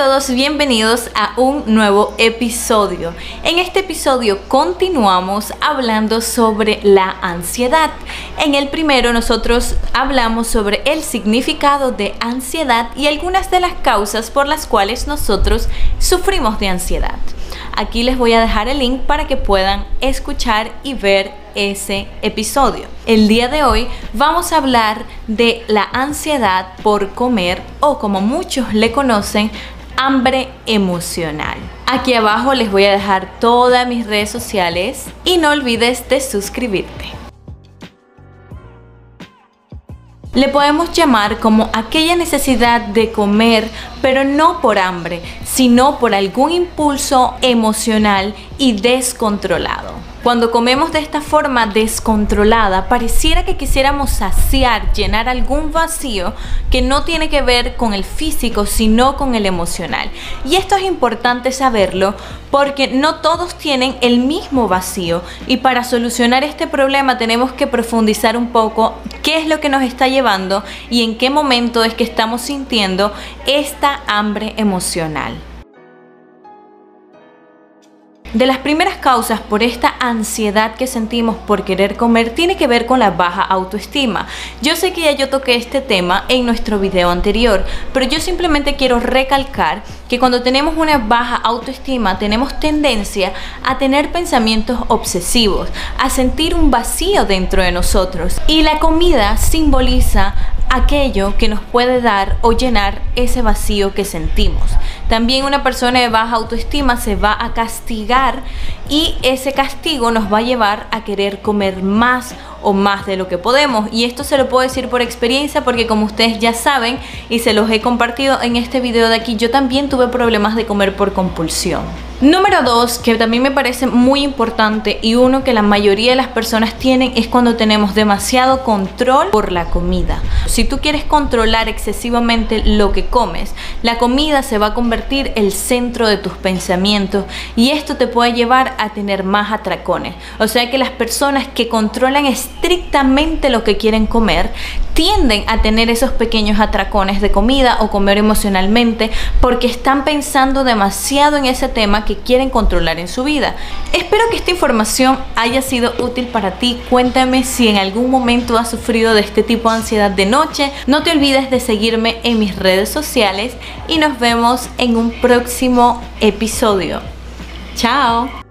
todos, bienvenidos a un nuevo episodio. En este episodio continuamos hablando sobre la ansiedad. En el primero nosotros hablamos sobre el significado de ansiedad y algunas de las causas por las cuales nosotros sufrimos de ansiedad. Aquí les voy a dejar el link para que puedan escuchar y ver ese episodio. El día de hoy vamos a hablar de la ansiedad por comer o como muchos le conocen, hambre emocional. Aquí abajo les voy a dejar todas mis redes sociales y no olvides de suscribirte. Le podemos llamar como aquella necesidad de comer, pero no por hambre, sino por algún impulso emocional y descontrolado. Cuando comemos de esta forma descontrolada, pareciera que quisiéramos saciar, llenar algún vacío que no tiene que ver con el físico, sino con el emocional. Y esto es importante saberlo porque no todos tienen el mismo vacío y para solucionar este problema tenemos que profundizar un poco qué es lo que nos está llevando y en qué momento es que estamos sintiendo esta hambre emocional. De las primeras causas por esta ansiedad que sentimos por querer comer tiene que ver con la baja autoestima. Yo sé que ya yo toqué este tema en nuestro video anterior, pero yo simplemente quiero recalcar que cuando tenemos una baja autoestima tenemos tendencia a tener pensamientos obsesivos, a sentir un vacío dentro de nosotros y la comida simboliza aquello que nos puede dar o llenar ese vacío que sentimos. También una persona de baja autoestima se va a castigar y ese castigo nos va a llevar a querer comer más o más de lo que podemos. Y esto se lo puedo decir por experiencia porque como ustedes ya saben y se los he compartido en este video de aquí, yo también tuve problemas de comer por compulsión. Número dos, que también me parece muy importante y uno que la mayoría de las personas tienen es cuando tenemos demasiado control por la comida. Si tú quieres controlar excesivamente lo que comes, la comida se va a convertir el centro de tus pensamientos y esto te puede llevar a tener más atracones. O sea que las personas que controlan estrictamente lo que quieren comer tienden a tener esos pequeños atracones de comida o comer emocionalmente porque están pensando demasiado en ese tema que quieren controlar en su vida. Espero que esta información haya sido útil para ti. Cuéntame si en algún momento has sufrido de este tipo de ansiedad de noche. No te olvides de seguirme en mis redes sociales y nos vemos en un próximo episodio. Chao.